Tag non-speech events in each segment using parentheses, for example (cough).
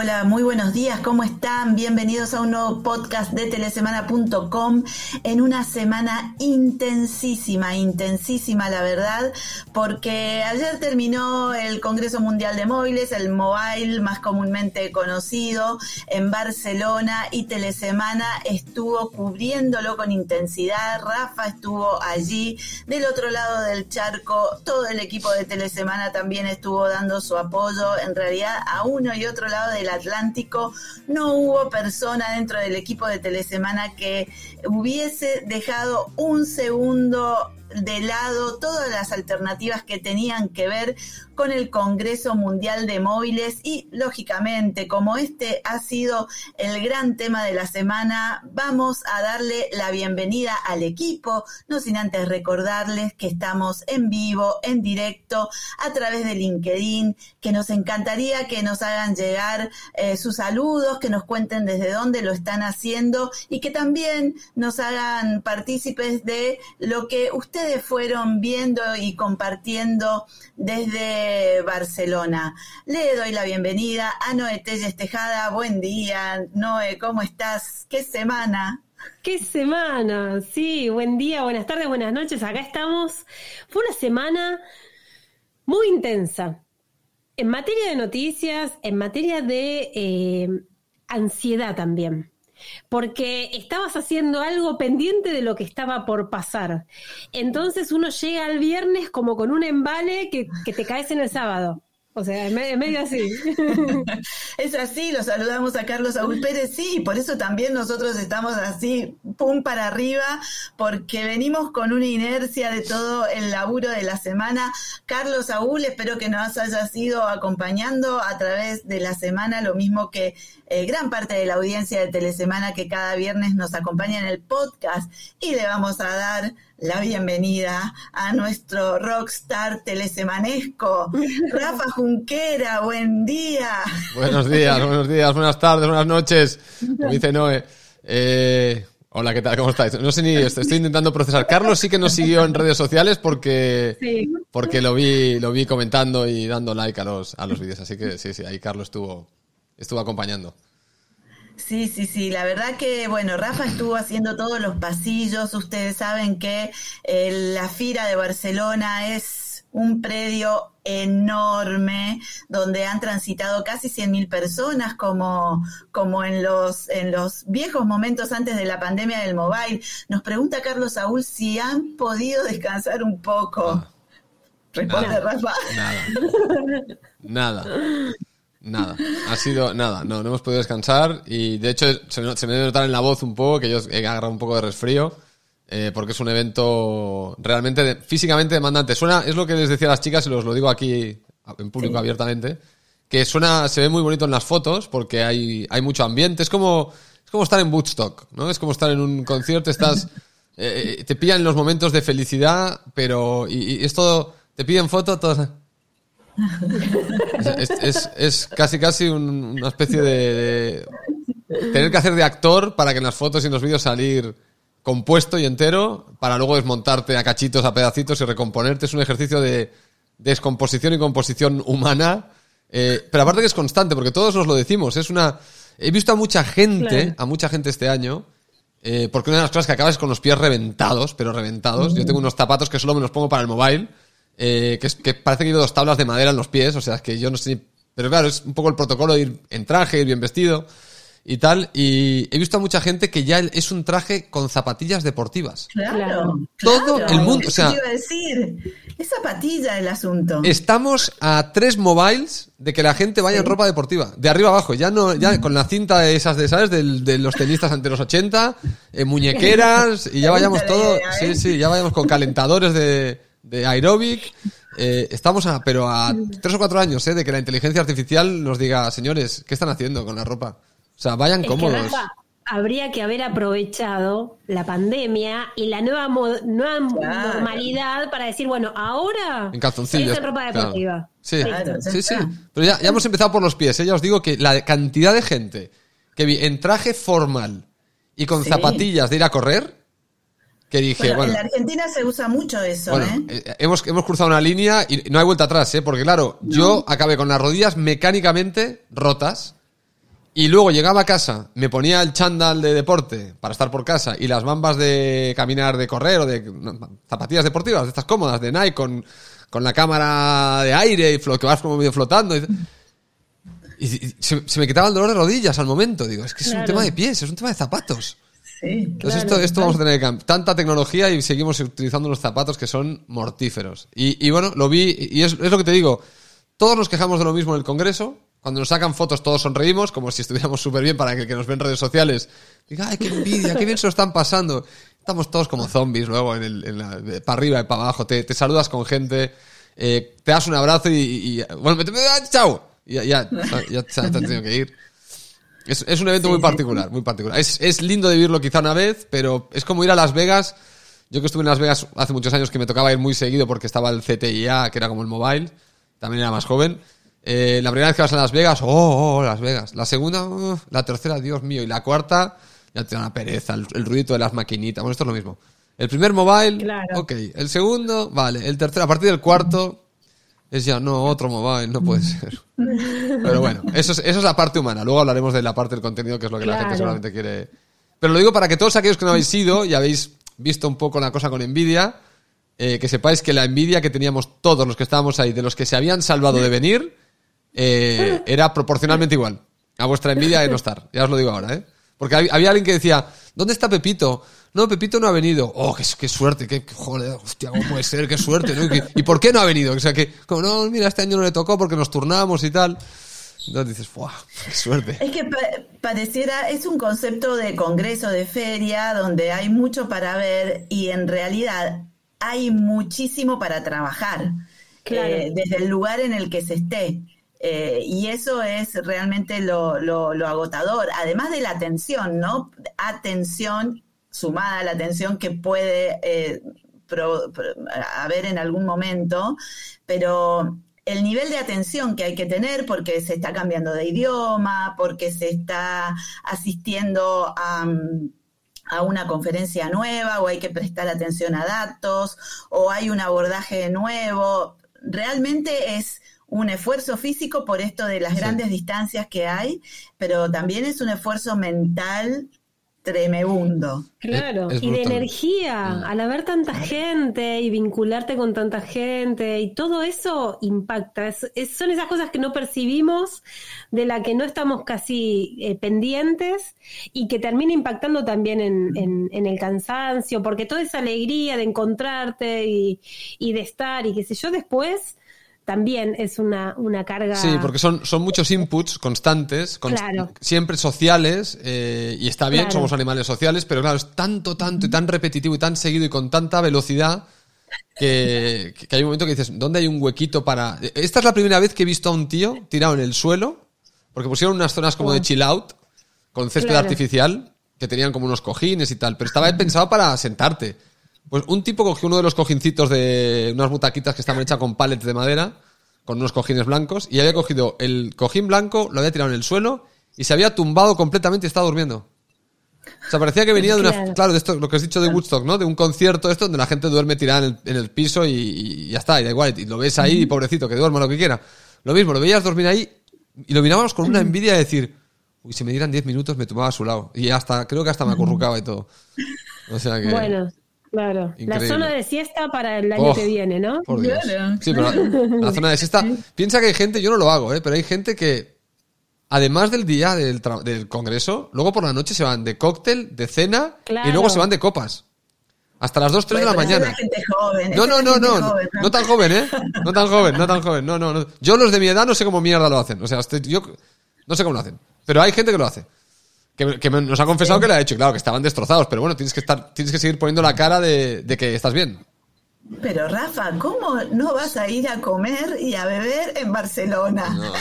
hola, muy buenos días, ¿cómo están? Bienvenidos a un nuevo podcast de telesemana.com en una semana intensísima, intensísima la verdad, porque ayer terminó el Congreso Mundial de Móviles, el Mobile más comúnmente conocido en Barcelona y Telesemana estuvo cubriéndolo con intensidad, Rafa estuvo allí, del otro lado del charco, todo el equipo de Telesemana también estuvo dando su apoyo, en realidad a uno y otro lado del Atlántico no hubo persona dentro del equipo de Telesemana que hubiese dejado un segundo de lado todas las alternativas que tenían que ver con el Congreso Mundial de Móviles y, lógicamente, como este ha sido el gran tema de la semana, vamos a darle la bienvenida al equipo, no sin antes recordarles que estamos en vivo, en directo, a través de LinkedIn, que nos encantaría que nos hagan llegar eh, sus saludos, que nos cuenten desde dónde lo están haciendo y que también nos hagan partícipes de lo que ustedes fueron viendo y compartiendo desde Barcelona. Le doy la bienvenida a Noé Telles Tejada. Buen día, Noé, ¿cómo estás? ¿Qué semana? ¿Qué semana? Sí, buen día, buenas tardes, buenas noches. Acá estamos. Fue una semana muy intensa. En materia de noticias, en materia de eh, ansiedad también porque estabas haciendo algo pendiente de lo que estaba por pasar. Entonces uno llega al viernes como con un embale que, que te caes en el sábado. O sea, es medio así. (laughs) es así, lo saludamos a Carlos Saúl Pérez, sí, por eso también nosotros estamos así, pum para arriba, porque venimos con una inercia de todo el laburo de la semana. Carlos Saúl, espero que nos hayas ido acompañando a través de la semana, lo mismo que eh, gran parte de la audiencia de Telesemana que cada viernes nos acompaña en el podcast y le vamos a dar la bienvenida a nuestro rockstar telesemanesco, (laughs) Rafa Junquera, buen día. Buenos días, buenos días, buenas tardes, buenas noches, como dice Noé. Eh, hola, ¿qué tal? ¿Cómo estáis? No sé ni, estoy (laughs) intentando procesar. Carlos sí que nos siguió en redes sociales porque, porque lo vi, lo vi comentando y dando like a los, a los vídeos, así que sí, sí, ahí Carlos estuvo, estuvo acompañando. Sí, sí, sí, la verdad que, bueno, Rafa estuvo haciendo todos los pasillos, ustedes saben que eh, la Fira de Barcelona es un predio enorme donde han transitado casi 100.000 personas como, como en, los, en los viejos momentos antes de la pandemia del mobile. Nos pregunta Carlos Saúl si han podido descansar un poco. Ah. Responde Rafa. Nada. Nada. Nada, ha sido nada, no, no hemos podido descansar y de hecho se, me debe notar en la voz un poco que yo he agarrado un poco de resfrío eh, porque es un evento realmente físicamente demandante. Suena, es lo que les decía a las chicas y los lo digo aquí en público abiertamente, que suena, se ve muy bonito en las fotos porque hay, hay mucho ambiente, es como, es como estar en Woodstock, ¿no? Es como estar en un concierto, estás, (laughs) eh, eh, te pillan los momentos de felicidad, pero, y, y es todo, te piden foto, todos (laughs) es, casi casi una especie de, tener que hacer de actor para que en las fotos y en los vídeos salir compuesto y entero para luego desmontarte a cachitos, a pedacitos y recomponerte. Es un ejercicio de descomposición y composición humana. Eh, pero aparte que es constante, porque todos nos lo decimos. Es una. He visto a mucha gente, a mucha gente este año, eh, porque una de las cosas que acabas es con los pies reventados, pero reventados. Yo tengo unos zapatos que solo me los pongo para el mobile eh, que, es, que parece que llevo dos tablas de madera en los pies, o sea, es que yo no sé. Pero claro, es un poco el protocolo de ir en traje, ir bien vestido y tal. Y he visto a mucha gente que ya es un traje con zapatillas deportivas. Claro. Todo el mundo. O sea, iba a decir? Es zapatilla el asunto. Estamos a tres mobiles de que la gente vaya en ropa deportiva. De arriba abajo. Ya no, ya con la cinta de esas de, ¿sabes? De, los tenistas ante los 80, eh, muñequeras, y ya (laughs) vayamos todo. Sí, ¿eh? sí, ya vayamos con calentadores de de aeróbic. Eh, estamos a, pero a tres o cuatro años eh, de que la inteligencia artificial nos diga, señores, ¿qué están haciendo con la ropa? O sea, vayan cómodos. habría que haber aprovechado la pandemia y la nueva, nueva normalidad para decir, bueno, ahora en calzoncillos, en ropa deportiva. Sí, sí, sí, Pero ya, ya, hemos empezado por los pies. ¿eh? Ya os digo que la cantidad de gente que vi en traje formal y con zapatillas de ir a correr, que dije, bueno, en la Argentina se usa mucho eso, ¿eh? ¿eh? Hemos, hemos cruzado una línea y no hay vuelta atrás, ¿eh? Porque claro, yo acabé con las rodillas mecánicamente rotas Y luego llegaba a casa, me ponía el chándal de deporte para estar por casa y las bambas de caminar, de correr o de no, zapatillas deportivas, de estas cómodas, de Nike, con, con la cámara de aire y que vas como medio flotando. Y, y- se, se me quitaba el dolor de rodillas al momento. Digo, es que es un Claro. tema de pies, es un tema de zapatos. Sí. Entonces esto, esto vamos a tener que cambiar. Tanta tecnología y seguimos utilizando unos zapatos que son mortíferos. Y, y bueno, lo vi y es, es lo que te digo. Todos nos quejamos de lo mismo en el Congreso. Cuando nos sacan fotos todos sonreímos, como si estuviéramos (laughs) súper bien para que el que nos ve en redes sociales diga, ay, qué envidia, qué bien se lo están pasando. Estamos todos como zombies luego, en el, en la- para arriba y para abajo. Te, te saludas con gente, eh, te das un abrazo y, bueno, me, ah, chao. Y ya, ya, ya, te has tenido que ir. Es, es un evento Sí, muy sí. particular, muy particular. Es, es lindo de vivirlo quizá una vez, pero es como ir a Las Vegas. Yo que estuve en Las Vegas hace muchos años que me tocaba ir muy seguido porque estaba el CTIA, que era como el mobile, también era más joven. Eh, la primera vez que vas a Las Vegas, oh, oh, Las Vegas. La segunda, uh, la tercera, Dios mío. Y la cuarta, ya te da una pereza, el, el ruidito de las maquinitas. Bueno, esto es lo mismo. El primer mobile, Claro. ok. El segundo, vale. El tercero, a partir del cuarto, es ya, no, otro mobile, no puede (laughs) ser. Pero bueno, eso es, eso es la parte humana. Luego hablaremos de la parte del contenido, que es lo que la gente seguramente quiere. Pero lo digo para que todos aquellos que no habéis ido y habéis visto un poco la cosa con envidia, eh, que sepáis que la envidia que teníamos todos los que estábamos ahí, de los que se habían salvado de venir, eh, era proporcionalmente igual a vuestra envidia de no estar. Ya os lo digo ahora, ¿eh? Porque hab- había alguien que decía, ¿dónde está Pepito? No, Pepito no ha venido. Oh, qué, qué suerte, qué, qué- joder, hostia, ¿cómo puede ser? Qué suerte, ¿no? ¿Y, qué- ¿Y por qué no ha venido? O sea, que, como no, mira, este año no le tocó porque nos turnamos y tal. Entonces dices, ¡fuah! ¡Qué suerte! Es que pa- pareciera, es un concepto de congreso, de feria, donde hay mucho para ver y en realidad hay muchísimo para trabajar, Claro. eh, desde el lugar en el que se esté. Eh, y eso es realmente lo, lo- lo agotador, además de la atención, ¿no? Atención sumada a la atención que puede eh, pro- pro- haber en algún momento, pero el nivel de atención que hay que tener porque se está cambiando de idioma, porque se está asistiendo a, mm, a una conferencia nueva o hay que prestar atención a datos o hay un abordaje nuevo. Realmente es un esfuerzo físico por esto de las Sí. grandes distancias que hay, pero también es un esfuerzo mental tremebundo. Claro, Es- es y de energía, Mm. al haber tanta gente y vincularte con tanta gente y todo eso impacta. Es- es- son esas cosas que no percibimos, de la que no estamos casi eh, pendientes y que termina impactando también en, en- en el cansancio, porque toda esa alegría de encontrarte y, y de estar y qué sé yo, después también es una, una carga. Sí, porque son, son muchos inputs constantes, const- Claro. siempre sociales, eh, y está bien, Claro. somos animales sociales, pero claro, es tanto, tanto y tan repetitivo y tan seguido y con tanta velocidad que, que hay un momento que dices, ¿dónde hay un huequito para...? Esta es la primera vez que he visto a un tío tirado en el suelo, porque pusieron unas zonas como de chill out, con césped Claro. artificial, que tenían como unos cojines y tal, pero estaba pensado para sentarte. Pues un tipo cogió uno de los cojincitos de unas butaquitas que estaban hechas con pallets de madera, con unos cojines blancos, y había cogido el cojín blanco, lo había tirado en el suelo y se había tumbado completamente y estaba durmiendo. O sea, parecía que venía de una. Claro. Claro, de esto, lo que has dicho de Woodstock, ¿no? De un concierto, esto, donde la gente duerme tirada en el, en el piso y, y ya está, y da igual. Y lo ves ahí, pobrecito, que duerma lo que quiera. Lo mismo, lo veías dormir ahí y lo mirábamos con una envidia de decir, uy, si me dieran 10 minutos me tomaba a su lado. Y hasta, creo que hasta me acurrucaba y todo. O sea que. Bueno, claro. Increíble. La zona de siesta para el año Oh, que viene, ¿no? Por Dios. Sí, pero la, la zona de siesta. Piensa que hay gente, yo no lo hago, ¿eh? pero hay gente que, además del día del, tra- del congreso, luego por la noche se van de cóctel, de cena Claro. y luego se van de copas. Hasta las 2, 3 de la mañana. esa es la gente joven, No, no, no, no, joven, no tan joven, ¿eh? No tan joven, no tan joven, no, no, no. Yo los de mi edad no sé cómo mierda lo hacen. O sea, yo no sé cómo lo hacen. Pero hay gente que lo hace. Que, que nos ha confesado que lo ha hecho. y Claro, que estaban destrozados. Pero bueno, tienes que estar, tienes que seguir poniendo la cara de, de que estás bien. Pero Rafa, ¿cómo no vas a ir a comer y a beber en Barcelona? No, no, no. (laughs)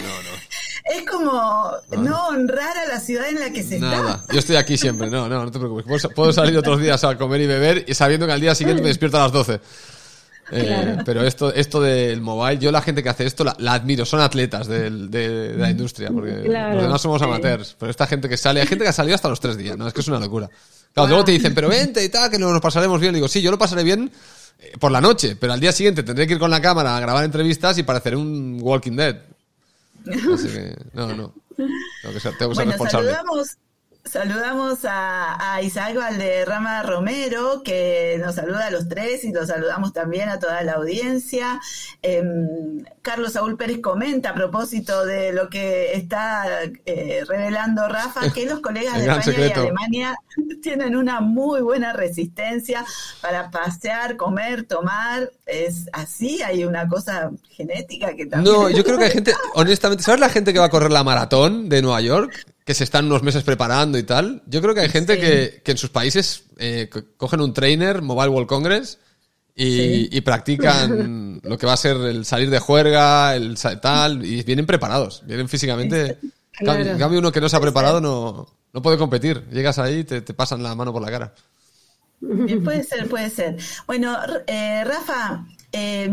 Es como no honrar a la ciudad en la que se Nada, está. yo estoy aquí siempre, no, no, no te preocupes. Puedo, puedo salir otros días a comer y beber y sabiendo que al día siguiente me despierto a las 12. Eh. Pero esto, esto del mobile, yo la gente que hace esto la, la admiro, son atletas del- de, de la industria, porque Claro, los demás somos amateurs. Pero esta gente que sale, hay gente que ha salido hasta los tres días, ¿no? Es que es una locura. Claro, luego te dicen, pero vente y tal, que nos pasaremos bien. digo, sí, yo lo pasaré bien eh, por la noche, pero al día siguiente tendré que ir con la cámara a grabar entrevistas y pareceré un Walking Dead. Así que, no, no. Tengo que ser, tengo que ser Bueno, responsable. saludamos, saludamos a, a Isaac Valderrama Romero, que nos saluda a los tres y los saludamos también a toda la audiencia. Em, Carlos Saúl Pérez comenta a propósito de lo que está eh, revelando Rafa, que los colegas de España secreto. y Alemania (laughs) tienen una muy buena resistencia para pasear, comer, tomar. Es así, hay una cosa genética que también... No, yo creo que hay (laughs) gente, honestamente, ¿sabes la gente que va a correr la maratón de Nueva York? Que se están unos meses preparando y tal. Yo creo que hay gente Sí. que, que en sus países eh, co- cogen un trainer, Mobile World Congress, y, Sí. y practican (laughs) lo que va a ser el salir de juerga, el tal, y vienen preparados, vienen físicamente. Claro. En cambio, uno que no se ha preparado no, no puede competir. Llegas ahí y te, te pasan la mano por la cara. Bien, puede ser, puede ser. Bueno, eh, Rafa, eh,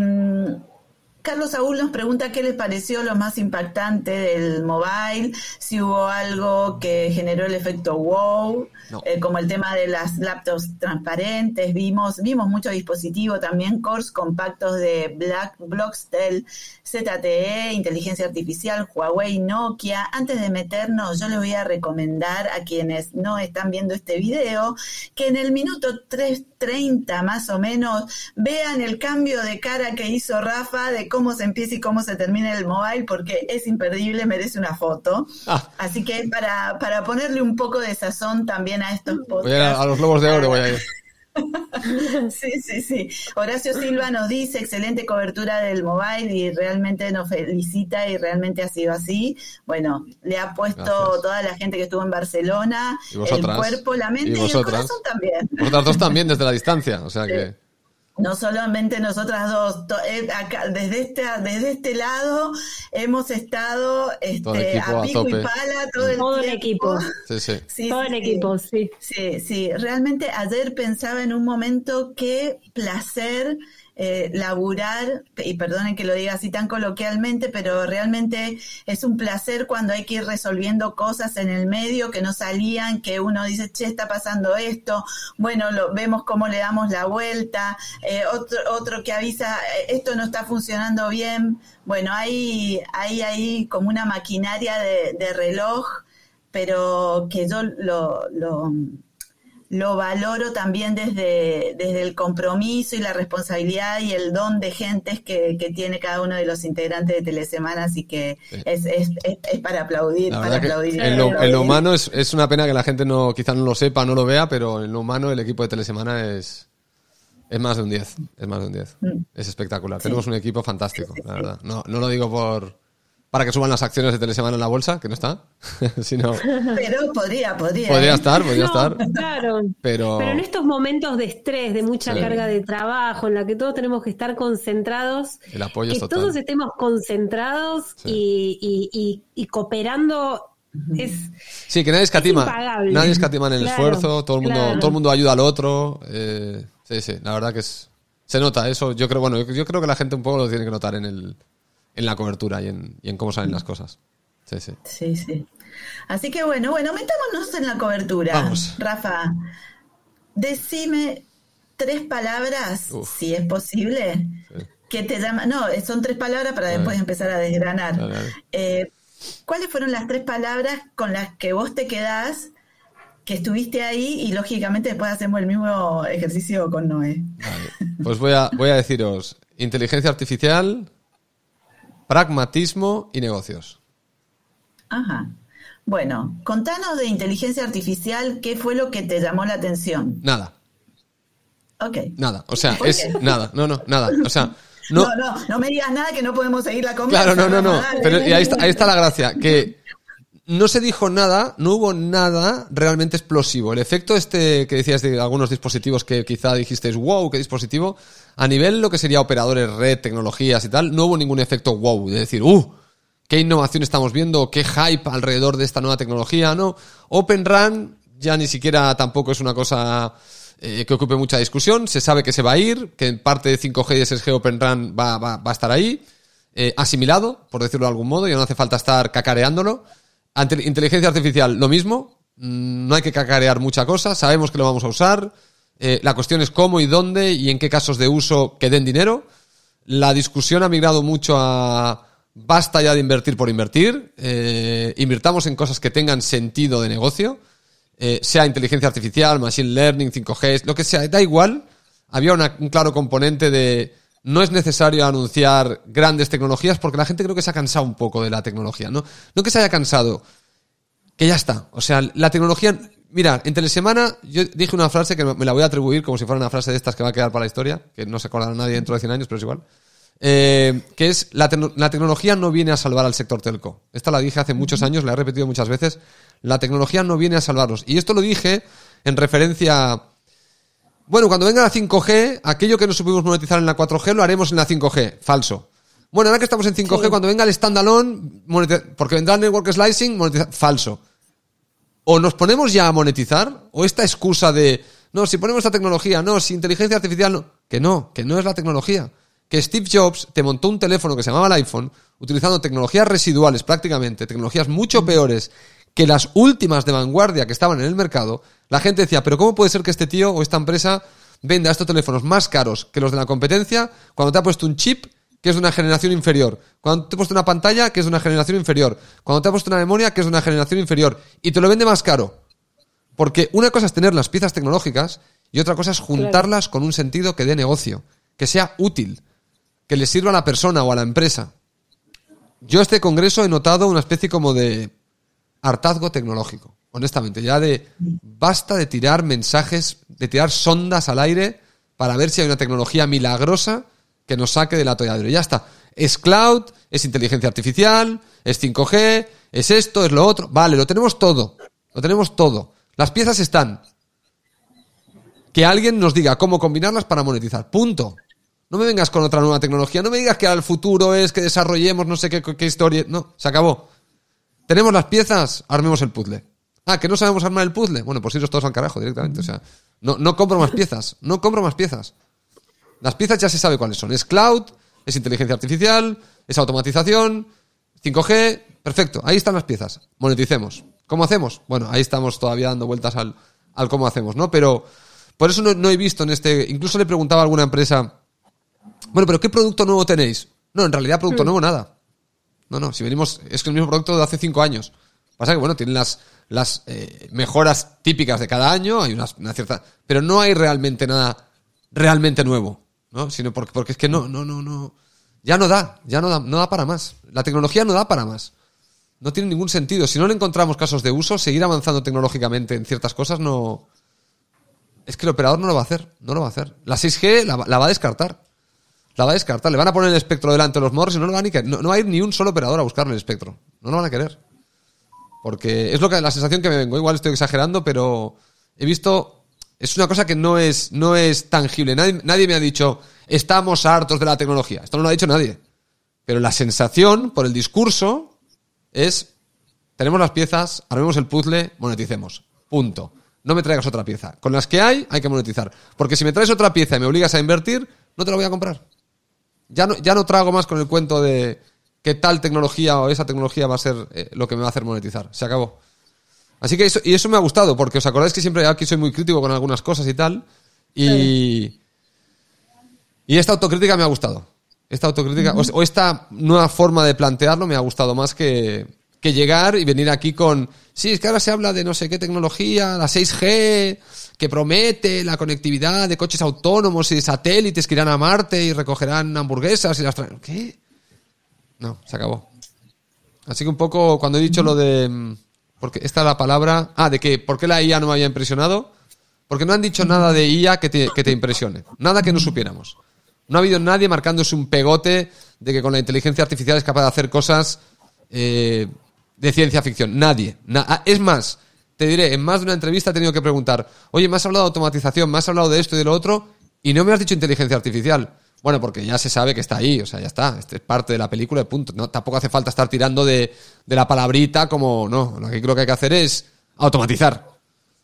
Carlos Saúl nos pregunta qué les pareció lo más impactante del mobile, si hubo algo que generó el efecto wow, No. eh, como el tema de las laptops transparentes, vimos, vimos mucho dispositivo también, cores compactos de Black, Bloxtel, ZTE, inteligencia artificial, Huawei, Nokia. Antes de meternos, yo les voy a recomendar a quienes no están viendo este video que en el minuto 3.30 más o menos vean el cambio de cara que hizo Rafa de cómo se empieza y cómo se termina el mobile porque es imperdible, merece una foto. Ah. Así que para, para ponerle un poco de sazón también a estos Voy a, podcasts. a, a los Lobos de Oro, voy a ir. Sí, sí, sí. Horacio Silva nos dice excelente cobertura del mobile y realmente nos felicita y realmente ha sido así. Bueno, le ha puesto Gracias. toda la gente que estuvo en Barcelona, el cuerpo, la mente Y y, el corazón también. Vosotras dos también desde la distancia, o sea que... No solamente nosotras dos, eh, acá, desde este desde este lado hemos estado este, equipo a a pico y pala todo el Todo el tiempo. equipo. Sí, sí. (laughs) Sí, Todo sí, el sí. equipo, sí. Sí, sí, realmente ayer pensaba en un momento qué placer eh, laburar, y perdonen que lo diga así tan coloquialmente, pero realmente es un placer cuando hay que ir resolviendo cosas en el medio que no salían, que uno dice, che, está pasando esto, bueno, lo, vemos cómo le damos la vuelta, eh, otro, otro que avisa, eh, esto no está funcionando bien, bueno, hay, hay ahí como una maquinaria de, de reloj pero que yo lo, lo, lo valoro también desde, desde el compromiso y la responsabilidad y el don de gentes que, que tiene cada uno de los integrantes de Telesemana, así que Sí. es, es, es, es para aplaudir, La para aplaudir. en lo, en lo humano es, es una pena que la gente no quizá no lo sepa, no lo vea, pero en lo humano el equipo de Telesemana es, es más de un 10. Es más de un 10. Mm. Es espectacular. Tenemos un equipo fantástico, la verdad. No, no lo digo por para que suban las acciones de Telesemana en la bolsa, que no está, (laughs) sino Pero podría, podría. podría ¿eh? estar, podría No, estar, Claro. pero Pero en estos momentos de estrés, de mucha Sí. carga de trabajo, en la que todos tenemos que estar concentrados, el apoyo que es total. todos estemos concentrados Sí. y, y- y- y cooperando es Sí, que nadie escatima. impagable. Nadie escatima en el Claro, esfuerzo, todo el mundo, claro. todo el mundo ayuda al otro. eh, sí, sí, la verdad que es. Se nota eso. Yo creo, bueno, yo, yo creo que la gente un poco lo tiene que notar en el, en la cobertura y en, y en cómo salen las cosas. Sí, sí. Sí, sí. Así que bueno, bueno, metámonos en la cobertura. Vamos. Rafa, decime tres palabras, Uf. si es posible, Sí. que te llaman. No, son tres palabras para después empezar a desgranar. Eh, ¿Cuáles fueron las tres palabras con las que vos te quedás, que estuviste ahí y lógicamente después hacemos el mismo ejercicio con Noé? Pues voy a, voy a deciros inteligencia artificial, pragmatismo y negocios. Ajá. Bueno, contanos de inteligencia artificial, ¿qué fue lo que te llamó la atención? Nada, Ok. nada. O sea, ¿Por es nada. No, no, nada. O sea, (laughs) no. No, no, no me digas nada que no podemos seguir la conversa. Claro, no, no, no. Dale. Pero y ahí está, ahí está la gracia, que no se dijo nada, no hubo nada realmente explosivo. El efecto este que decías de algunos dispositivos que quizá dijisteis, wow, qué dispositivo, a nivel lo que sería operadores, red, tecnologías y tal, no hubo ningún efecto wow, de decir, uh, qué innovación estamos viendo, qué hype alrededor de esta nueva tecnología, ¿no? Open Run ya ni siquiera tampoco es una cosa eh, que ocupe mucha discusión, se sabe que se va a ir, que en parte de 5G y SSG Open Run va, va, va a estar ahí, eh, asimilado, por decirlo de algún modo, ya no hace falta estar cacareándolo. Inteligencia artificial, lo mismo, mm, no hay que cacarear mucha cosa, sabemos que lo vamos a usar, eh, la cuestión es cómo y dónde y en qué casos de uso que den dinero. La discusión ha migrado mucho a basta ya de invertir por invertir, eh, invirtamos en cosas que tengan sentido de negocio, eh, sea inteligencia artificial, machine learning, 5G, lo que sea, da igual. Había un claro componente de no es necesario anunciar grandes tecnologías porque la gente creo que se ha cansado un poco de la tecnología, ¿no? No que se haya cansado, que ya está. O sea, la tecnología... Mira, en Telesemana yo dije una frase que me la voy a atribuir como si fuera una frase de estas que va a quedar para la historia, que no se acordará nadie dentro de 100 años, pero es igual. Eh, que es la, la, tecnología no viene a salvar al sector telco. Esta la dije hace muchos años, la he repetido muchas veces. La tecnología no viene a salvarnos. Y esto lo dije en referencia bueno, cuando venga la 5G, aquello que no supimos monetizar en la 4G lo haremos en la 5G. Falso. Bueno, ahora que estamos en 5G, cuando venga el standalone, porque vendrá el network slicing, monetizar. Falso. O nos ponemos ya a monetizar, o esta excusa de, no, si ponemos esta tecnología, no, si inteligencia artificial, no. Que no, que no es la tecnología. Que Steve Jobs te montó un teléfono que se llamaba el iPhone, utilizando tecnologías residuales prácticamente, tecnologías mucho peores que las últimas de vanguardia que estaban en el mercado, la gente decía, pero ¿cómo puede ser que este tío o esta empresa venda estos teléfonos más caros que los de la competencia cuando te ha puesto un chip que es de una generación inferior, cuando te ha puesto una pantalla que es de una generación inferior, cuando te ha puesto una memoria que es de una generación inferior. Y te lo vende más caro? Porque una cosa es tener las piezas tecnológicas y otra cosa es juntarlas con un sentido que dé negocio, que sea útil, que le sirva a la persona o a la empresa. Yo este congreso he notado una especie como de hartazgo tecnológico, honestamente, ya de basta de tirar mensajes, de tirar sondas al aire para ver si hay una tecnología milagrosa que nos saque del atolladero. Ya está. Es cloud, es inteligencia artificial, es 5G, es esto, es lo otro. Vale, lo tenemos todo. Lo tenemos todo. Las piezas están. Que alguien nos diga cómo combinarlas para monetizar. Punto. No me vengas con otra nueva tecnología. No me digas que al futuro es que desarrollemos no sé qué, qué historia. No, se acabó. Tenemos las piezas, armemos el puzzle. Ah, que no sabemos armar el puzzle. Bueno, pues iros todos al carajo directamente. O sea, no, no compro más piezas. No compro más piezas. Las piezas ya se sabe cuáles son. Es cloud, es inteligencia artificial, es automatización, 5G. Perfecto, ahí están las piezas. Moneticemos. ¿Cómo hacemos? Bueno, ahí estamos todavía dando vueltas al, al cómo hacemos, ¿no? Pero por eso no, no, he visto en este. Incluso le preguntaba a alguna empresa. Bueno, pero ¿qué producto nuevo tenéis? No, en realidad producto hmm. nuevo nada. No, no, si venimos, es que el mismo producto de hace cinco años. Pasa que, bueno, tienen las, las eh, mejoras típicas de cada año, hay una, cierta, pero no hay realmente nada realmente nuevo, ¿no? Sino porque, porque es que no, no, no, no, ya no da, ya no da, no da para más. La tecnología no da para más. No tiene ningún sentido. Si no le encontramos casos de uso, seguir avanzando tecnológicamente en ciertas cosas no... Es que el operador no lo va a hacer, no lo va a hacer. La 6G la va a descartar la va a descartar. Le van a poner el espectro delante de los morros y no lo van a No, no va a ir ni un solo operador a buscarle el espectro. No lo van a querer. Porque es lo que la sensación que me vengo. Igual estoy exagerando, pero he visto. Es una cosa que no es, no es tangible. Nadie, nadie me ha dicho, estamos hartos de la tecnología. Esto no lo ha dicho nadie. Pero la sensación, por el discurso, es, tenemos las piezas, armemos el puzzle, moneticemos. Punto. No me traigas otra pieza. Con las que hay, hay que monetizar. Porque si me traes otra pieza y me obligas a invertir, no te la voy a comprar. Ya no, ya no trago más con el cuento de qué tal tecnología o esa tecnología va a ser eh, lo que me va a hacer monetizar. Se acabó. Así que eso, y eso me ha gustado, porque os acordáis que siempre aquí soy muy crítico con algunas cosas y tal. Y, y esta autocrítica me ha gustado. Esta autocrítica, o, esta nueva forma de plantearlo me ha gustado más que, que llegar y venir aquí con, sí, es que ahora se habla de no sé qué tecnología, la 6G, que promete la conectividad de coches autónomos y de satélites que irán a Marte y recogerán hamburguesas y las traen. ¿Qué? No, se acabó. Así que un poco cuando he dicho lo de... Mm, porque esta es la palabra... Ah, de que ¿por qué la IA no me había impresionado? Porque no han dicho nada de IA que te, que te impresione. Nada que no supiéramos. No ha habido nadie marcándose un pegote de que con la inteligencia artificial es capaz de hacer cosas eh, de ciencia ficción. Nadie. Ah, es más, te diré, en más de una entrevista he tenido que preguntar, oye, me has hablado de automatización, me has hablado de esto y de lo otro, y no me has dicho inteligencia artificial. Bueno, porque ya se sabe que está ahí, o sea, ya está, este es parte de la película, punto. No, tampoco hace falta estar tirando de, la palabrita como, no, lo que creo que hay que hacer es automatizar.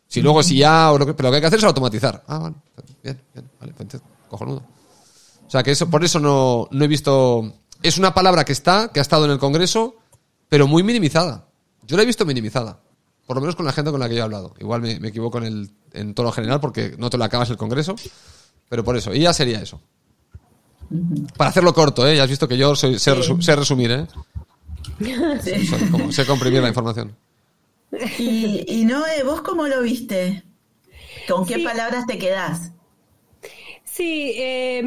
Si luego, si ya, pero lo que hay que hacer es automatizar. Ah, vale, bien, bien, vale, cojonudo. O sea, que eso, por eso no, no he visto, es una palabra que está, que ha estado en el Congreso, pero muy minimizada. Yo la he visto minimizada. Por lo menos con la gente con la que yo he hablado. Igual me, equivoco en, el, en todo lo general porque no te lo acabas el congreso. Pero por eso, y ya sería eso. Para hacerlo corto, ¿eh? Ya has visto que yo soy, sé, resu- sé resumir, ¿eh? Soy como- (laughs) sé comprimir la información. Y, y Noé, ¿vos cómo lo viste? ¿Con qué Sí. palabras te quedás? Sí, eh,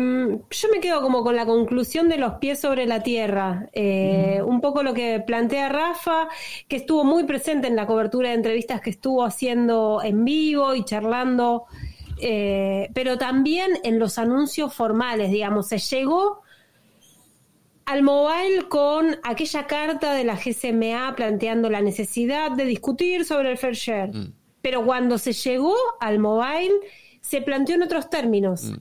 yo me quedo como con la conclusión de los pies sobre la tierra. Eh, Un poco lo que plantea Rafa, que estuvo muy presente en la cobertura de entrevistas que estuvo haciendo en vivo y charlando, eh, pero también en los anuncios formales, digamos, se llegó al mobile con aquella carta de la GCMA planteando la necesidad de discutir sobre el fair share. Pero cuando se llegó al mobile, se planteó en otros términos.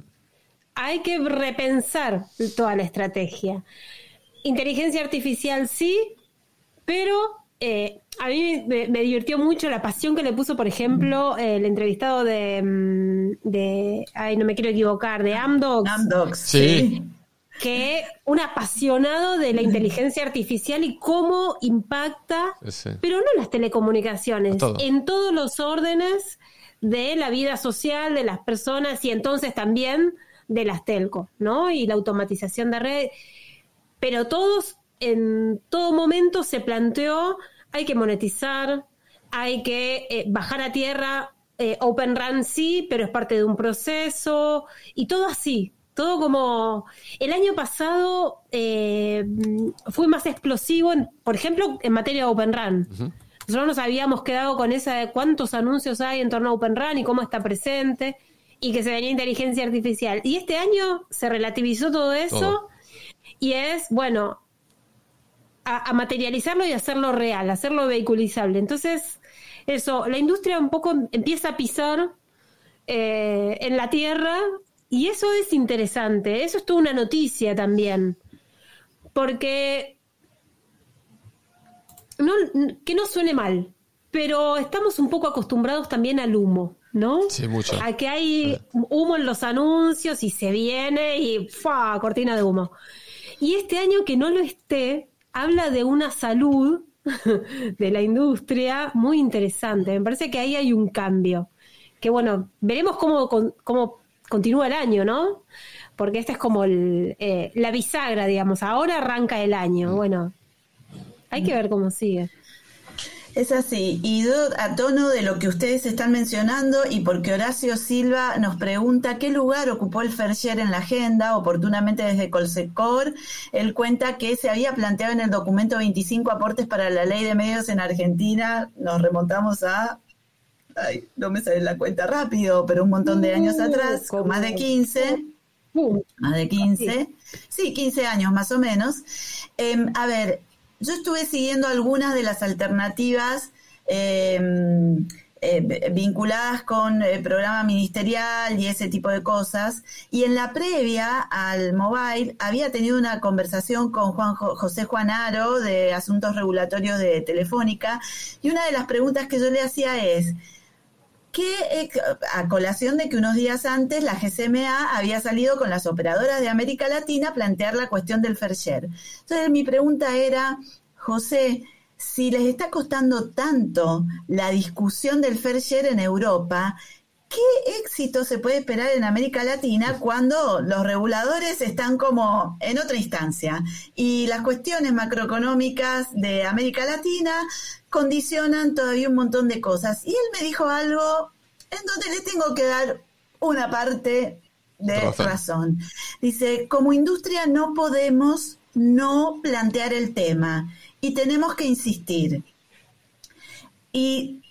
Hay que repensar toda la estrategia. Inteligencia artificial sí, pero eh, a mí me, me divirtió mucho la pasión que le puso, por ejemplo, el entrevistado de, mm, de, ay, no me quiero equivocar, de Amdocs Amdocs. Sí. que un apasionado de la inteligencia artificial y cómo impacta, Sí. pero no las telecomunicaciones, todo. en todos los órdenes de la vida social de las personas y entonces también de las telcos, ¿no? Y la automatización de red. Pero todos, en todo momento se planteó, hay que monetizar, hay que eh, bajar a tierra, eh, Open Run sí, pero es parte de un proceso, y todo así, todo como... El año pasado eh, fue más explosivo, en- por ejemplo, en materia de Open Run. Nosotros nos habíamos quedado con esa de cuántos anuncios hay en torno a Open Run y cómo está presente, y que se venía inteligencia artificial. Y este año se relativizó todo eso, Todo. y es, bueno, a, a materializarlo y hacerlo real, hacerlo vehiculizable. Entonces, eso, la industria un poco empieza a pisar eh, en la tierra y eso es interesante, eso es toda una noticia también, porque no, que no suene mal, pero estamos un poco acostumbrados también al humo, ¿no? Sí, mucho. A que hay humo en los anuncios y se viene y ¡fua! cortina de humo. Y este año que no lo esté, habla de una salud (laughs) de la industria muy interesante. Me parece que ahí hay un cambio. Que bueno, veremos cómo, cómo continúa el año, ¿no? Porque esta es como el, eh, la bisagra, digamos. Ahora arranca el año. Bueno, hay que ver cómo sigue. Es así, y a tono de lo que ustedes están mencionando y porque Horacio Silva nos pregunta qué lugar ocupó el share en la agenda, oportunamente desde Colsecor, él cuenta que se había planteado en el documento 25 aportes para la ley de medios en Argentina, nos remontamos a, ay, no me sale la cuenta rápido, pero un montón de años Uh, atrás, más de 15. Pum. Más de 15. Sí, 15 años más o menos. Eh, a ver, yo estuve siguiendo algunas de las alternativas eh, eh, vinculadas con el programa ministerial y ese tipo de cosas. Y en la previa al mobile había tenido una conversación con Juan Jo- José Juan Aro de Asuntos Regulatorios de Telefónica. Y una de las preguntas que yo le hacía es, que eh, a colación de que unos días antes la GCMA había salido con las operadoras de América Latina a plantear la cuestión del fair share. Entonces mi pregunta era, José, si les está costando tanto la discusión del fair share en Europa, ¿qué éxito se puede esperar en América Latina cuando los reguladores están como en otra instancia y las cuestiones macroeconómicas de América Latina condicionan todavía un montón de cosas? Y él me dijo algo en donde le tengo que dar una parte de Razón. razón. Dice, como industria no podemos no plantear el tema y tenemos que insistir. Y,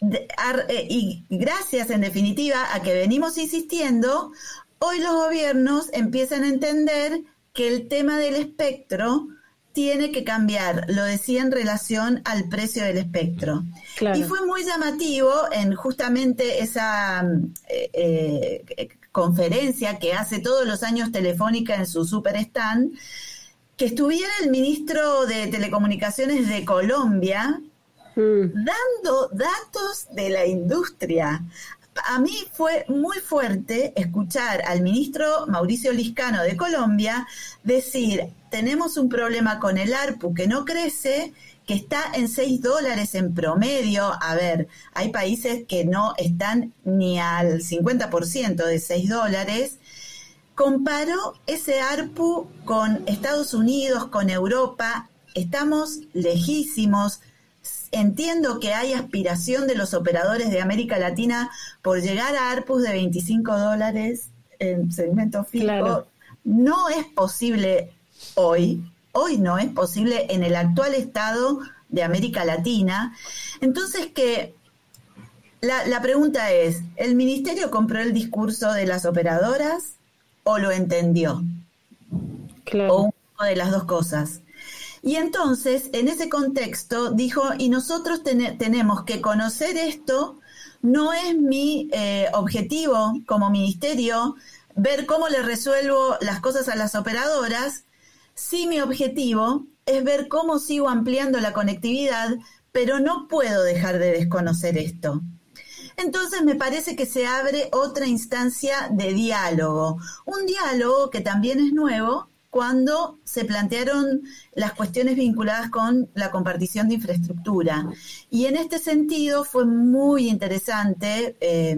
eh, y gracias, en definitiva, a que venimos insistiendo, hoy los gobiernos empiezan a entender que el tema del espectro tiene que cambiar, lo decía en relación al precio del espectro. Claro. Y fue muy llamativo en justamente esa mm, eh, eh, conferencia que hace todos los años Telefónica en su super stand, que estuviera el ministro de Telecomunicaciones de Colombia, Mm. dando datos de la industria. A mí fue muy fuerte escuchar al ministro Mauricio Liscano de Colombia decir, tenemos un problema con el ARPU que no crece, que está en 6 dólares en promedio. A ver, hay países que no están ni al 50% de 6 dólares. comparó ese ARPU con Estados Unidos, con Europa. Estamos lejísimos. Entiendo que hay aspiración de los operadores de América Latina por llegar a ARPUs de 25 dólares en segmento fijo. No es posible hoy, hoy no es posible en el actual estado de América Latina. Entonces que la, la pregunta es, ¿el ministerio compró el discurso de las operadoras o lo entendió? Claro. O una de las dos cosas. Y entonces, en ese contexto, dijo, y nosotros tenemos que conocer esto, no es mi eh, objetivo como ministerio ver cómo le resuelvo las cosas a las operadoras, sí mi objetivo es ver cómo sigo ampliando la conectividad, pero no puedo dejar de desconocer esto. Entonces me parece que se abre otra instancia de diálogo, un diálogo que también es nuevo cuando se plantearon las cuestiones vinculadas con la compartición de infraestructura. Y en este sentido fue muy interesante eh,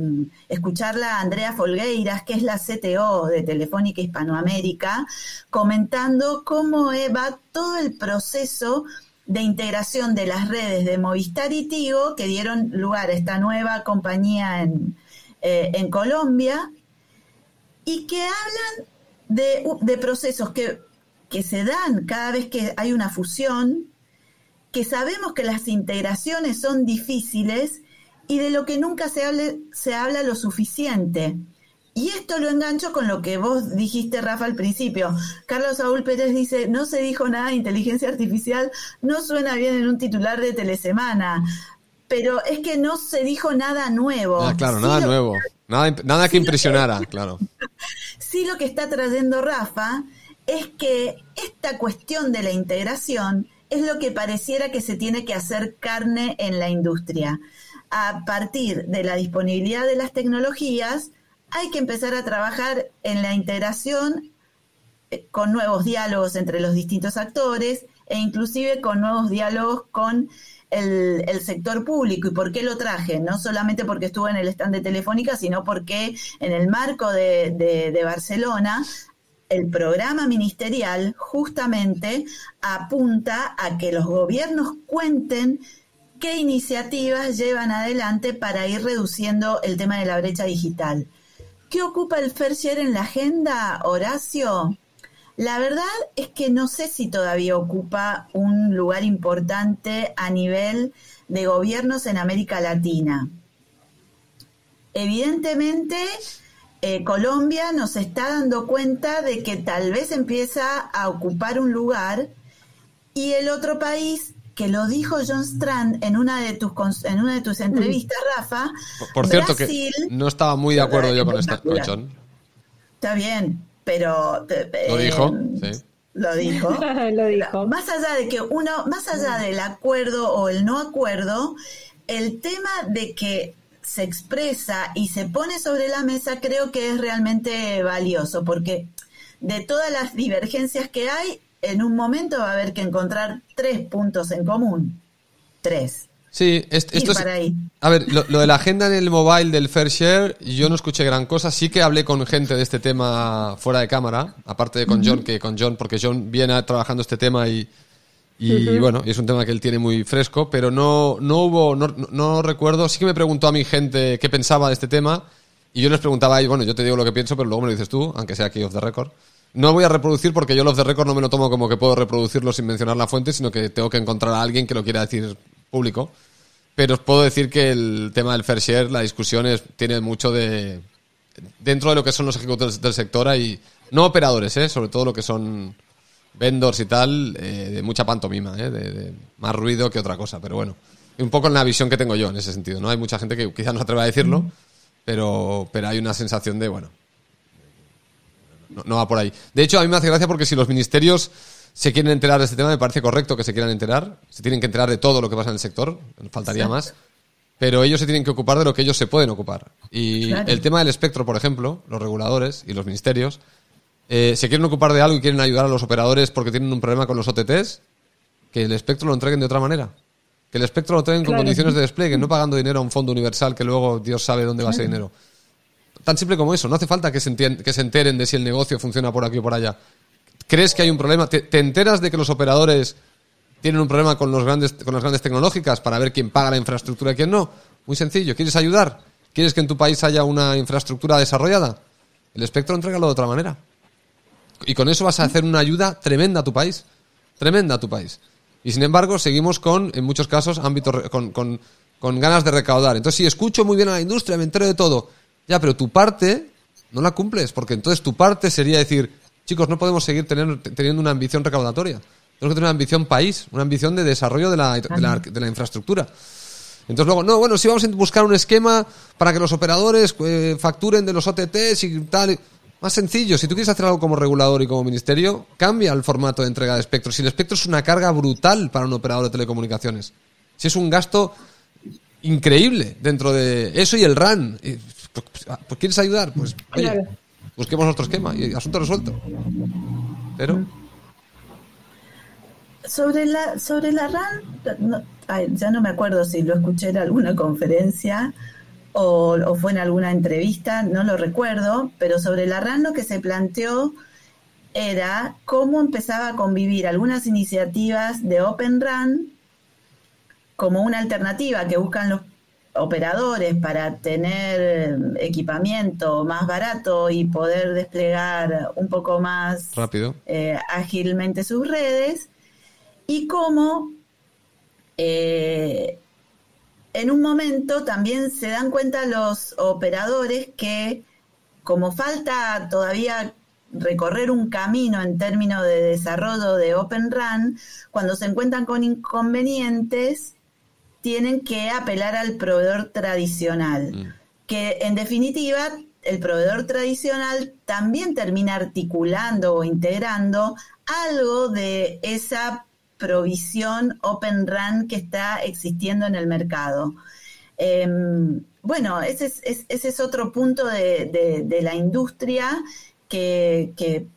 escucharla a Andrea Folgueiras, que es la CTO de Telefónica Hispanoamérica, comentando cómo va todo el proceso de integración de las redes de Movistar y Tigo que dieron lugar a esta nueva compañía en, eh, en Colombia y que hablan de, procesos que, que se dan cada vez que hay una fusión, que sabemos que las integraciones son difíciles y de lo que nunca se, hable, se habla lo suficiente. Y esto lo engancho con lo que vos dijiste, Rafa, al principio. Carlos Saúl Pérez dice, no se dijo nada de inteligencia artificial, no suena bien en un titular de Telesemana. Pero es que no se dijo nada nuevo. Ah, claro, nada nuevo. Nada, nada que impresionara, claro. (laughs) Sí lo que está trayendo Rafa es que esta cuestión de la integración es lo que pareciera que se tiene que hacer carne en la industria. A partir de la disponibilidad de las tecnologías, hay que empezar a trabajar en la integración eh, con nuevos diálogos entre los distintos actores e inclusive con nuevos diálogos con el, sector público. ¿Y por qué lo traje? No solamente porque estuvo en el stand de Telefónica, sino porque en el marco de, de Barcelona el programa ministerial justamente apunta a que los gobiernos cuenten qué iniciativas llevan adelante para ir reduciendo el tema de la brecha digital. ¿Qué ocupa el Fair en la agenda, Horacio? La verdad es que no sé si todavía ocupa un lugar importante a nivel de gobiernos en América Latina. Evidentemente, eh, Colombia nos está dando cuenta de que tal vez empieza a ocupar un lugar y el otro país que lo dijo John Strand en una de tus en una de tus entrevistas, Rafa. Por, cierto que no estaba muy de acuerdo yo con esta con John. Está bien, pero... lo dijo, sí. Lo dijo. (laughs) lo dijo. Más allá de que uno, más allá del acuerdo o el no acuerdo, el tema de que se expresa y se pone sobre la mesa creo que es realmente valioso, porque de todas las divergencias que hay, en un momento va a haber que encontrar tres puntos en común. Tres. Sí, esto, es, A ver, lo, de la agenda en el mobile del Fair Share, yo no escuché gran cosa. Sí que hablé con gente de este tema fuera de cámara, aparte de con John, que con John, porque John viene trabajando este tema y, y bueno, es un tema que él tiene muy fresco, pero no, no hubo, no, no, recuerdo. Sí que me preguntó a mi gente qué pensaba de este tema y yo les preguntaba, y bueno, yo te digo lo que pienso, pero luego me lo dices tú, aunque sea aquí off the record. No voy a reproducir porque yo los de record no me lo tomo como que puedo reproducirlo sin mencionar la fuente, sino que tengo que encontrar a alguien que lo quiera decir público. Pero os puedo decir que el tema del fair share, la discusión es, tiene mucho de... Dentro de lo que son los ejecutivos del sector hay... No operadores, ¿eh? sobre todo lo que son vendors y tal, eh, de mucha pantomima, ¿eh? de, más ruido que otra cosa. Pero bueno, un poco en la visión que tengo yo en ese sentido. ¿no? Hay mucha gente que quizás no atreva a decirlo, pero, pero hay una sensación de, bueno, no, va por ahí. De hecho, a mí me hace gracia porque si los ministerios se quieren enterar de este tema, me parece correcto que se quieran enterar. Se tienen que enterar de todo lo que pasa en el sector, faltaría más. Pero ellos se tienen que ocupar de lo que ellos se pueden ocupar. Y el tema del espectro, por ejemplo, los reguladores y los ministerios, eh, se quieren ocupar de algo y quieren ayudar a los operadores porque tienen un problema con los OTTs, que el espectro lo entreguen de otra manera. Que el espectro lo entreguen con condiciones de despliegue, no pagando dinero a un fondo universal que luego Dios sabe dónde va ese dinero tan simple como eso. No hace falta que se, que se enteren de si el negocio funciona por aquí o por allá. ¿Crees que hay un problema? ¿Te, enteras de que los operadores tienen un problema con, los grandes, con las grandes tecnológicas para ver quién paga la infraestructura y quién no? Muy sencillo. ¿Quieres ayudar? ¿Quieres que en tu país haya una infraestructura desarrollada? El espectro entrégalo de otra manera. Y con eso vas a hacer una ayuda tremenda a tu país. Tremenda a tu país. Y sin embargo, seguimos con, en muchos casos, ámbitos, con, con, con ganas de recaudar. Entonces, si escucho muy bien a la industria, me entero de todo. Ya, pero tu parte no la cumples, porque entonces tu parte sería decir, chicos, no podemos seguir teniendo una ambición recaudatoria. Tenemos que tener una ambición país, una ambición de desarrollo de la, de la, infraestructura. Entonces luego, no, bueno, si vamos a buscar un esquema para que los operadores eh, facturen de los OTTs y tal. Más sencillo, si tú quieres hacer algo como regulador y como ministerio, cambia el formato de entrega de espectro. Si el espectro es una carga brutal para un operador de telecomunicaciones, si es un gasto increíble dentro de eso y el RAN, pues, ¿quieres ayudar? Pues oye, busquemos otro esquema y asunto resuelto. Pero sobre la sobre la RAN, ya no me acuerdo si lo escuché en alguna conferencia o, fue en alguna entrevista, no lo recuerdo, pero sobre la RAN lo que se planteó era cómo empezaba a convivir algunas iniciativas de Open RAN como una alternativa que buscan los operadores para tener equipamiento más barato y poder desplegar un poco más rápido. eh, ágilmente sus redes. Y cómo eh, en un momento también se dan cuenta los operadores que como falta todavía recorrer un camino en términos de desarrollo de Open RAN, cuando se encuentran con inconvenientes, tienen que apelar al proveedor tradicional, mm. que en definitiva el proveedor tradicional también termina articulando o integrando algo de esa provisión Open RAN que está existiendo en el mercado. Em, bueno, ese es, ese es, otro punto de, la industria que,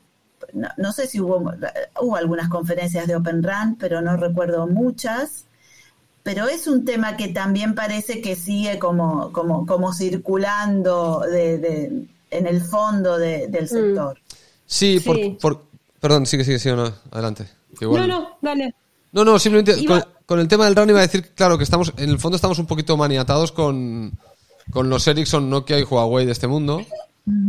no, sé si hubo, hubo algunas conferencias de Open RAN, pero no recuerdo muchas. Pero es un tema que también parece que sigue como, como, como circulando de, en el fondo del mm. sector. Sí, Por, perdón, sigue, sigue, sigue, no, adelante. No, no, dale. No, no, simplemente con, el tema del RAN iba a decir, claro, que estamos, en el fondo estamos un poquito maniatados con, los Ericsson, Nokia y Huawei de este mundo.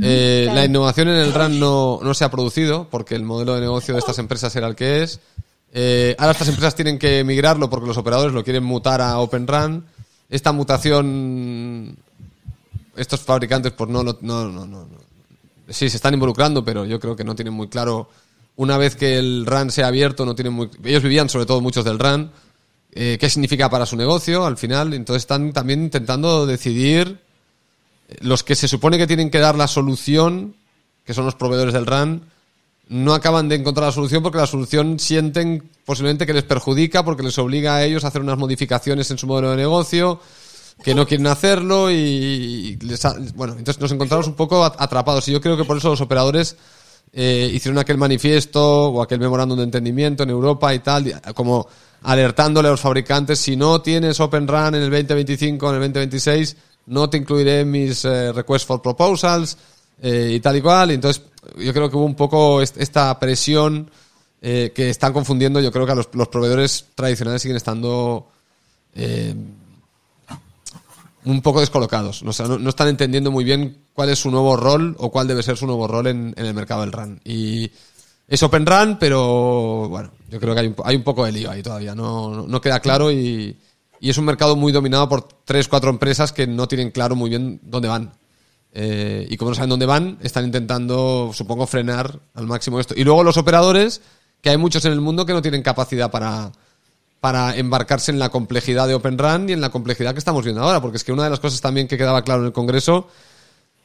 Eh, la innovación en el RAN no, no, se ha producido porque el modelo de negocio de estas empresas era el que es. Eh, ahora estas empresas tienen que migrarlo porque los operadores lo quieren mutar a Open RAN. Esta mutación, estos fabricantes, pues no, no, no, no, no. Sí, se están involucrando, pero yo creo que no tienen muy claro una vez que el RAN sea abierto, no tienen muy... Ellos vivían sobre todo muchos del RAN, eh, qué significa para su negocio al final, entonces están también intentando decidir eh, los que se supone que tienen que dar la solución, que son los proveedores del RAN, no acaban de encontrar la solución porque la solución sienten posiblemente que les perjudica porque les obliga a ellos a hacer unas modificaciones en su modelo de negocio que no quieren hacerlo y, bueno, entonces nos encontramos un poco atrapados y yo creo que por eso los operadores eh, hicieron aquel manifiesto o aquel memorándum de entendimiento en Europa y tal, como alertándole a los fabricantes, si no tienes Open Run en el 2025, en el 2026, no te incluiré en mis eh, requests for proposals eh, y tal y cual. Y entonces, yo creo que hubo un poco esta presión que están confundiendo. Yo creo que a los, los proveedores tradicionales siguen estando un poco descolocados. no, están entendiendo muy bien cuál es su nuevo rol o cuál debe ser su nuevo rol en, el mercado del RAN. Y es Open RAN, pero bueno, yo creo que hay un, hay un poco de lío ahí todavía. No, no queda claro y, y, es un mercado muy dominado por tres, cuatro empresas que no tienen claro muy bien dónde van. Eh, y como no saben dónde van, están intentando, supongo, frenar al máximo esto. Y luego los operadores, que hay muchos en el mundo que no tienen capacidad para, para embarcarse en la complejidad de Open RAN y en la complejidad que estamos viendo ahora, porque es que una de las cosas también que quedaba claro en el Congreso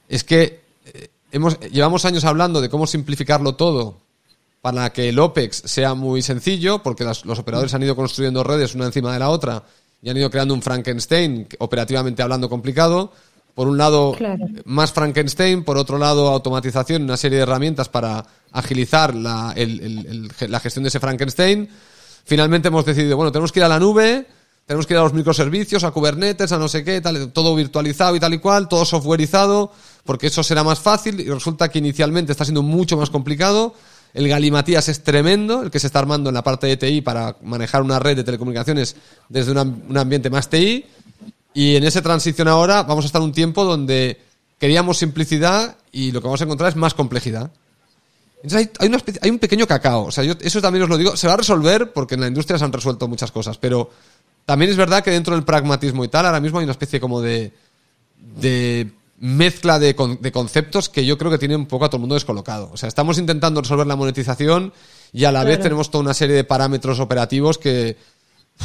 es que eh, hemos, llevamos años hablando de cómo simplificarlo todo para que el OPEX sea muy sencillo, porque los operadores han ido construyendo redes una encima de la otra y han ido creando un Frankenstein operativamente hablando complicado. Por un lado, más Frankenstein, por otro lado, automatización, una serie de herramientas para agilizar la gestión de ese Frankenstein Finalmente hemos decidido, bueno, tenemos que ir a la nube tenemos que ir a los microservicios, a Kubernetes, a no sé qué, tal, todo virtualizado y tal y cual, todo softwareizado, porque eso será más fácil y resulta que inicialmente está siendo mucho más complicado. El galimatías es tremendo, el que se está armando en la parte de TI para manejar una red de telecomunicaciones desde un ambiente más TI. Y en esa transición ahora vamos a estar un tiempo donde queríamos simplicidad y lo que vamos a encontrar es más complejidad. Entonces hay, hay, un pequeño cacao. O sea, yo eso también os lo digo. Se va a resolver porque en la industria se han resuelto muchas cosas, pero también es verdad que dentro del pragmatismo y tal, ahora mismo hay una especie como de, de mezcla de, de, conceptos que yo creo que tiene un poco a todo el mundo descolocado. O sea, estamos intentando resolver la monetización y a la vez tenemos toda una serie de parámetros operativos que,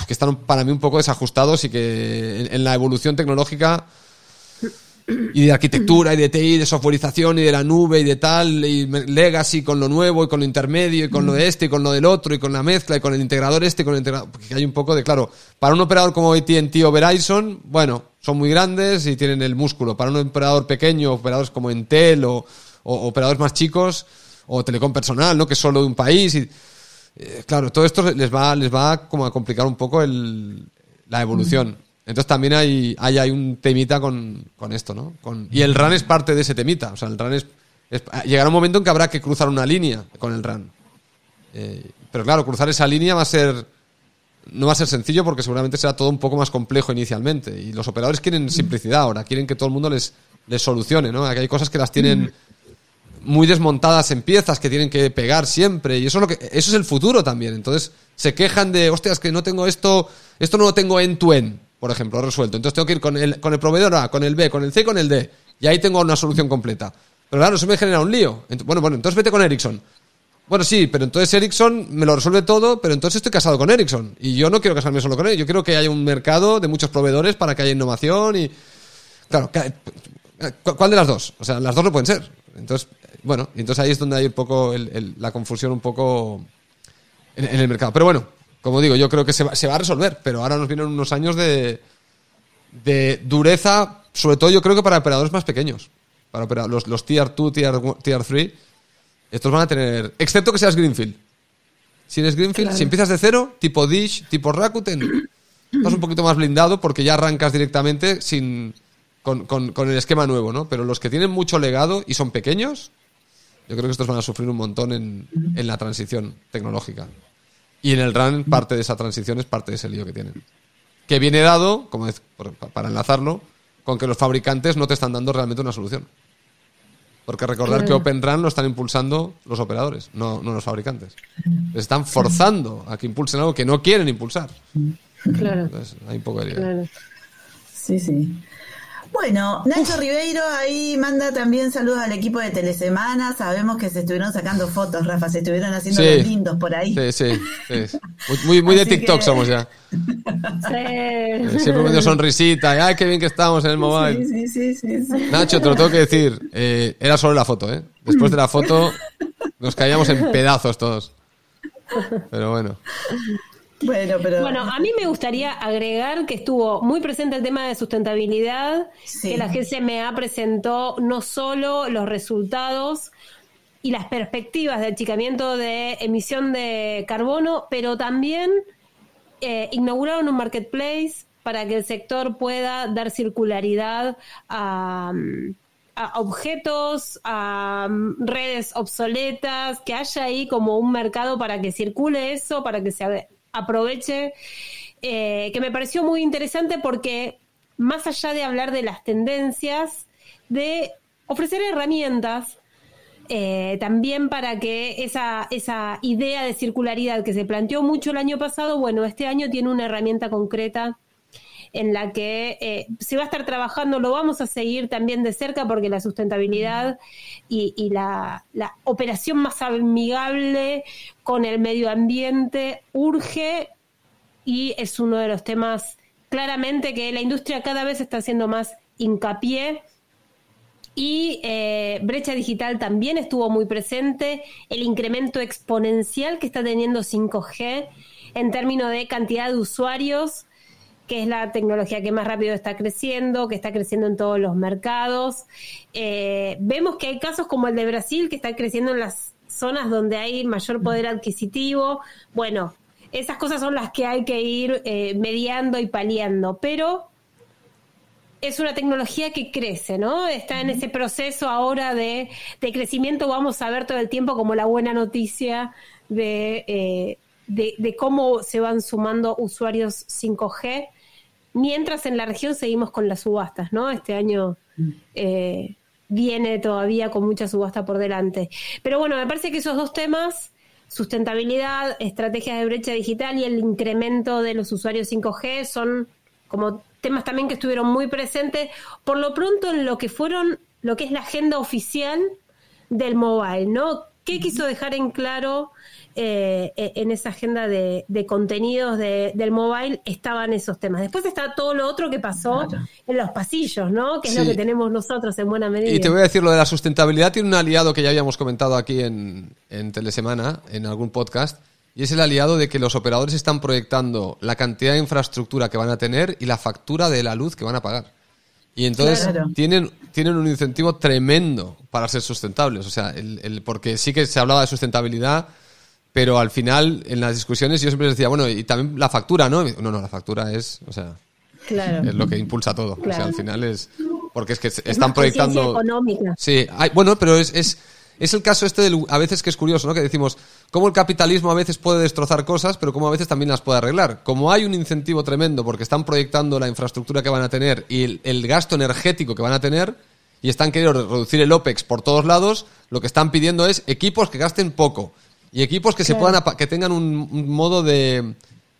que están para mí un poco desajustados y que en la evolución tecnológica y de arquitectura y de TI, de softwareización y de la nube y de tal, y legacy con lo nuevo y con lo intermedio y con lo de este y con lo del otro y con la mezcla y con el integrador este y con el integrador. Porque hay un poco de, claro, para un operador como ATT o Verizon, bueno, son muy grandes y tienen el músculo. Para un operador pequeño, operadores como Intel o, operadores más chicos o Telecom Personal, ¿no? Que es solo de un país y, eh, claro, todo esto les va, les va como a complicar un poco el, la evolución. Entonces también hay, hay, un temita con, esto, ¿no? y el RAN es parte de ese temita. O sea, el RAN es, Llegará un momento en que habrá que cruzar una línea con el RAN. Eh, pero claro, cruzar esa línea va a ser. No va a ser sencillo porque seguramente será todo un poco más complejo inicialmente. Y los operadores quieren simplicidad ahora, quieren que todo el mundo les, les solucione, ¿no? Aquí hay cosas que las tienen muy desmontadas en piezas que tienen que pegar siempre. Y eso es lo que. Eso es el futuro también. Entonces, se quejan de, hostias, que no tengo esto, esto no lo tengo en tu en por ejemplo, resuelto. Entonces tengo que ir con el, con el proveedor A, con el B, con el C, con el D. Y ahí tengo una solución completa. Pero claro, eso me genera un lío. Bueno, bueno, entonces vete con Ericsson. Bueno, sí, pero entonces Ericsson me lo resuelve todo, pero entonces estoy casado con Ericsson. Y yo no quiero casarme solo con él. Yo quiero que haya un mercado de muchos proveedores para que haya innovación y... Claro, ¿cuál de las dos? O sea, las dos no pueden ser. Entonces, bueno, entonces ahí es donde hay un poco la confusión un poco en, en el mercado. Pero bueno, como digo, yo creo que se va, se va a resolver, pero ahora nos vienen unos años de, de dureza, sobre todo yo creo que para operadores más pequeños. Para los, los Tier 2, Tier, tier 3, estos van a tener, excepto que seas Greenfield. Si eres Greenfield, si empiezas de cero, tipo Dish, tipo Rakuten, vas un poquito más blindado porque ya arrancas directamente sin, con, con, con, el esquema nuevo, ¿no? Pero los que tienen mucho legado y son pequeños, yo creo que estos van a sufrir un montón en, en la transición tecnológica. Y en el RAN parte de esa transición es parte de ese lío que tienen. Que viene dado, como para enlazarlo, con que los fabricantes no te están dando realmente una solución. Porque recordar que Open RAN lo están impulsando los operadores, no, no los fabricantes. Les están forzando a que impulsen algo que no quieren impulsar. Claro. Entonces, hay un poco de lío. Claro. Sí, sí. Bueno, Nacho Ribeiro ahí manda también saludos al equipo de Telesemana. Sabemos que se estuvieron sacando fotos, Rafa, se estuvieron haciendo los lindos por ahí. Sí, sí. Muy, muy de TikTok somos ya. (laughs) Sí. Siempre medio sonrisita. Ay, qué bien que estamos en el mobile. Sí, sí, sí. Nacho, te lo tengo que decir. Eh, era solo la foto, ¿eh? Después de la foto nos caíamos en pedazos todos. Pero bueno. Bueno, pero... bueno, a mí me gustaría agregar que estuvo muy presente el tema de sustentabilidad, que la GCMA presentó no solo los resultados y las perspectivas de achicamiento de emisión de carbono, pero también eh, inauguraron un marketplace para que el sector pueda dar circularidad a, a objetos, a redes obsoletas, que haya ahí como un mercado para que circule eso, para que se aproveche, eh, que me pareció muy interesante porque más allá de hablar de las tendencias, de ofrecer herramientas eh, también para que esa, esa idea de circularidad que se planteó mucho el año pasado, bueno, este año tiene una herramienta concreta en la que eh, se va a estar trabajando, lo vamos a seguir también de cerca porque la sustentabilidad y, la, operación más amigable con el medio ambiente urge y es uno de los temas claramente que la industria cada vez está haciendo más hincapié. Y eh, brecha digital también estuvo muy presente, el incremento exponencial que está teniendo 5G en términos de cantidad de usuarios que es la tecnología que más rápido está creciendo, que está creciendo en todos los mercados. Eh, vemos que hay casos como el de Brasil, que está creciendo en las zonas donde hay mayor poder adquisitivo. Bueno, esas cosas son las que hay que ir eh, mediando y paliando, pero es una tecnología que crece, ¿no? Está en ese proceso ahora de, crecimiento, vamos a ver todo el tiempo como la buena noticia eh, de, de, cómo se van sumando usuarios 5G, mientras en la región seguimos con las subastas, ¿no? Este año eh, viene todavía con mucha subasta por delante. Pero bueno, me parece que esos dos temas sustentabilidad, estrategias de brecha digital y el incremento de los usuarios 5G son como temas también que estuvieron muy presentes, por lo pronto en lo que fueron, lo que es la agenda oficial del mobile, ¿no? ¿Qué quiso dejar en claro eh, en esa agenda de, contenidos del mobile? Estaban esos temas. Después está todo lo otro que pasó en los pasillos, ¿no? Que es lo que tenemos nosotros en buena medida. Y te voy a decir, lo de la sustentabilidad tiene un aliado que ya habíamos comentado aquí en, en Telesemana, en algún podcast, y es el aliado de que los operadores están proyectando la cantidad de infraestructura que van a tener y la factura de la luz que van a pagar. Y entonces tienen, tienen un incentivo tremendo para ser sustentables. O sea, el, porque sí que se hablaba de sustentabilidad, pero al final, en las discusiones, yo siempre les decía, bueno, y también la factura, ¿no? No, no, la factura es, o sea, es lo que impulsa todo. O sea, al final es. Porque es que están proyectando. económica. Sí, bueno, pero es, es es el caso este del, a veces que es curioso, ¿no? Que decimos, cómo el capitalismo a veces puede destrozar cosas, pero cómo a veces también las puede arreglar. Como hay un incentivo tremendo porque están proyectando la infraestructura que van a tener y el, gasto energético que van a tener, y están queriendo reducir el OPEX por todos lados, lo que están pidiendo es equipos que gasten poco. Y equipos que se puedan que tengan un, modo de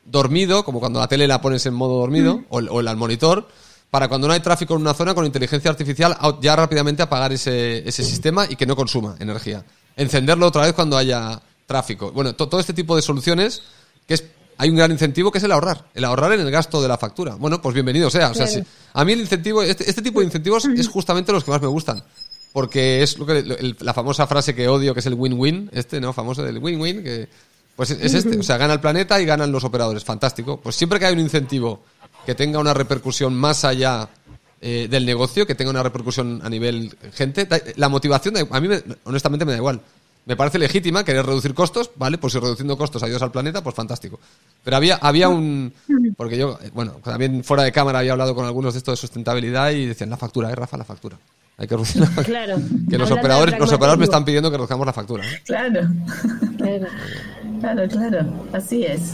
dormido, como cuando la tele la pones en modo dormido, mm. o, o el monitor, para cuando no hay tráfico en una zona con inteligencia artificial ya rápidamente apagar ese, ese sistema y que no consuma energía. Encenderlo otra vez cuando haya tráfico. Bueno, todo este tipo de soluciones que es hay un gran incentivo que es el ahorrar, el ahorrar en el gasto de la factura. Bueno, pues bienvenido sea. O sea, a mí el incentivo, este, este, tipo de incentivos es justamente los que más me gustan. Porque es lo que, la famosa frase que odio, que es el win-win, este, ¿no? Famoso del win-win, que pues es, este. O sea, gana el planeta y ganan los operadores. Fantástico. Pues siempre que hay un incentivo que tenga una repercusión más allá eh, del negocio, que tenga una repercusión a nivel gente. La motivación, a mí honestamente me da igual. Me parece legítima querer reducir costos, ¿vale? Pues si reduciendo costos ayudas al planeta, pues fantástico. Pero había, había un... Porque yo, eh, bueno, también fuera de cámara había hablado con algunos de esto de sustentabilidad y decían, la factura, ¿eh, Rafa? La factura. Hay que reducir la (laughs) factura. Claro. Que los operadores, los operadores me están pidiendo que reduzcamos la factura. Claro. claro. Claro, claro, así es.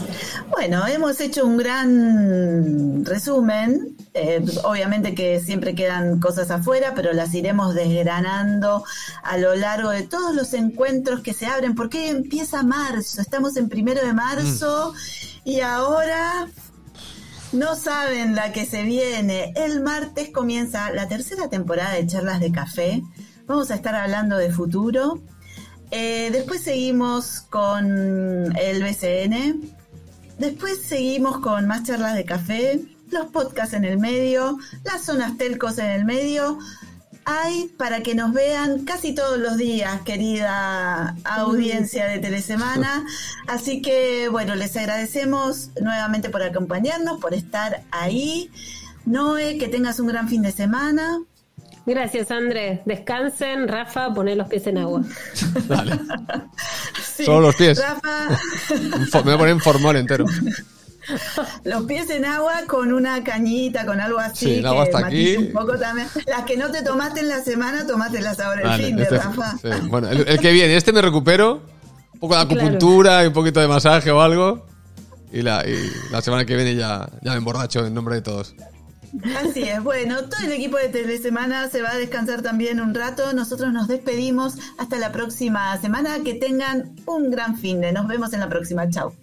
Bueno, hemos hecho un gran resumen. Eh, obviamente que siempre quedan cosas afuera, pero las iremos desgranando a lo largo de todos los encuentros que se abren, porque empieza marzo, estamos en primero de marzo mm. y ahora no saben la que se viene. El martes comienza la tercera temporada de Charlas de Café. Vamos a estar hablando de futuro eh, después seguimos con el BCN. Después seguimos con más charlas de café, los podcasts en el medio, las zonas telcos en el medio. Hay para que nos vean casi todos los días, querida audiencia de Telesemana. (laughs) Así que, bueno, les agradecemos nuevamente por acompañarnos, por estar ahí. Noé, que tengas un gran fin de semana. Gracias, Andrés. Descansen, Rafa, poner los pies en agua. (laughs) Dale. (laughs) Solo los pies. Rafa. Me voy a poner en formol entero. (laughs) Los pies en agua con una cañita, con algo así. Sí, el agua hasta aquí. Un poco también. Las que no te tomaste en la semana, tomátelas ahora el fin de este Rafa. Bueno, el, que viene, este me recupero. Un poco de acupuntura y un poquito de masaje o algo. Y la, y la semana que viene ya, ya me emborracho en nombre de todos. Así es, bueno, todo el equipo de Telesemana se va a descansar también un rato. Nosotros nos despedimos hasta la próxima semana. Que tengan un gran fin de. Nos vemos en la próxima. Chao.